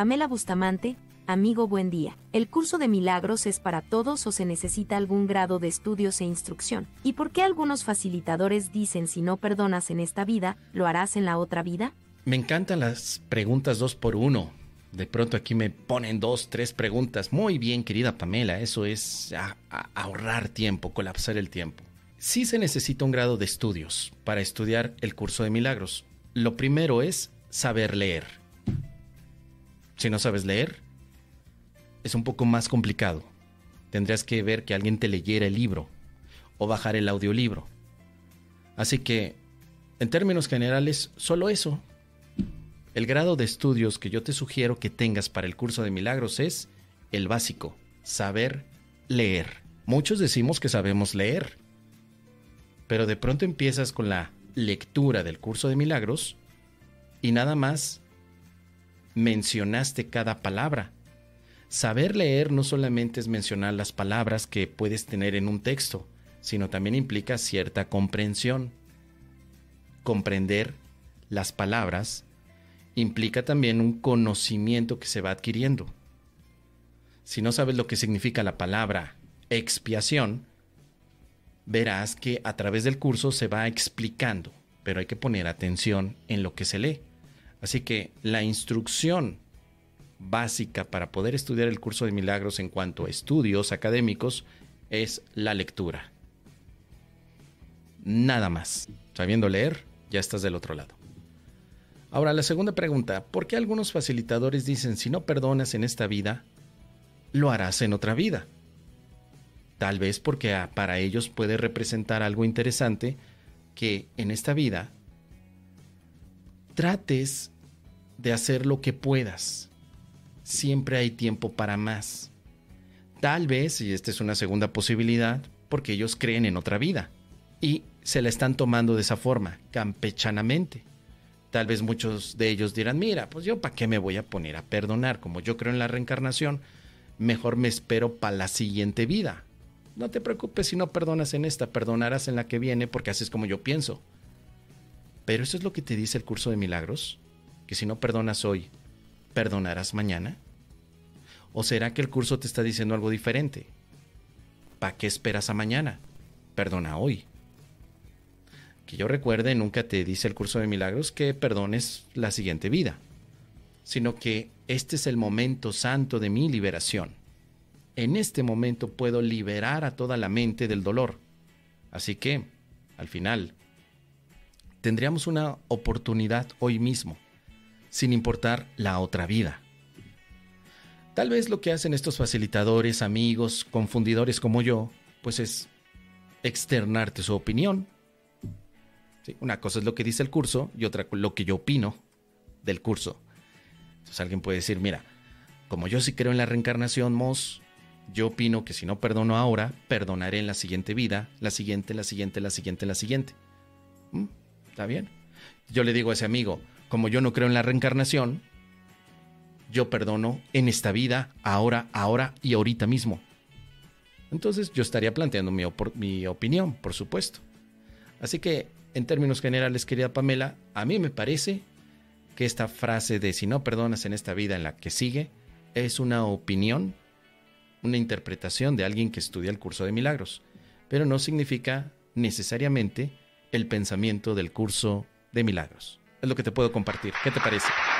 Pamela Bustamante, amigo buen día. ¿El curso de milagros es para todos o se necesita algún grado de estudios e instrucción? ¿Y por qué algunos facilitadores dicen si no perdonas en esta vida, lo harás en la otra vida? Me encantan las preguntas dos por uno. De pronto aquí me ponen dos, tres preguntas. Muy bien, querida Pamela, eso es ahorrar tiempo, colapsar el tiempo. Sí se necesita un grado de estudios para estudiar el curso de milagros. Lo primero es saber leer. Si no sabes leer, es un poco más complicado. Tendrías que ver que alguien te leyera el libro o bajar el audiolibro. Así que, en términos generales, solo eso. El grado de estudios que yo te sugiero que tengas para el curso de milagros es el básico, saber leer. Muchos decimos que sabemos leer, pero de pronto empiezas con la lectura del curso de milagros y nada más mencionaste cada palabra Saber leer no solamente es mencionar las palabras que puedes tener en un texto, sino también implica cierta comprensión. Comprender las palabras implica también un conocimiento que se va adquiriendo. Si no sabes lo que significa la palabra expiación, verás que a través del curso se va explicando, pero hay que poner atención en lo que se lee. Así que la instrucción básica para poder estudiar el curso de milagros en cuanto a estudios académicos es la lectura. Nada más. Sabiendo leer, ya estás del otro lado. Ahora, la segunda pregunta, ¿por qué algunos facilitadores dicen si no perdonas en esta vida, lo harás en otra vida? Tal vez porque ah, para ellos puede representar algo interesante que en esta vida trates de hacer lo que puedas siempre hay tiempo para más. Tal vez, y esta es una segunda posibilidad, porque ellos creen en otra vida y se la están tomando de esa forma, campechanamente. Tal vez muchos de ellos dirán, mira, pues yo para qué me voy a poner a perdonar, como yo creo en la reencarnación, mejor me espero para la siguiente vida. No te preocupes si no perdonas en esta, perdonarás en la que viene porque así es como yo pienso. Pero eso es lo que te dice el curso de milagros, que si no perdonas hoy, ¿Perdonarás mañana? ¿O será que el curso te está diciendo algo diferente? ¿Para qué esperas a mañana? Perdona hoy. Que yo recuerde, nunca te dice el curso de milagros que perdones la siguiente vida, sino que este es el momento santo de mi liberación. En este momento puedo liberar a toda la mente del dolor. Así que, al final, tendríamos una oportunidad hoy mismo sin importar la otra vida. Tal vez lo que hacen estos facilitadores, amigos, confundidores como yo, pues es externarte su opinión. una cosa es lo que dice el curso y otra lo que yo opino del curso. Entonces alguien puede decir, mira, como yo sí creo en la reencarnación, Mos, yo opino que si no perdono ahora, perdonaré en la siguiente vida, la siguiente, la siguiente, la siguiente, la siguiente. ¿Mm? ¿Está bien? Yo le digo a ese amigo, como yo no creo en la reencarnación, yo perdono en esta vida, ahora, ahora y ahorita mismo. Entonces yo estaría planteando mi, mi, opinión, por supuesto. Así que, en términos generales, querida Pamela, a mí me parece que esta frase de si no perdonas en esta vida en la que sigue es una opinión, una interpretación de alguien que estudia el curso de milagros, pero no significa necesariamente el pensamiento del curso de milagros es lo que te puedo compartir. ¿Qué te parece?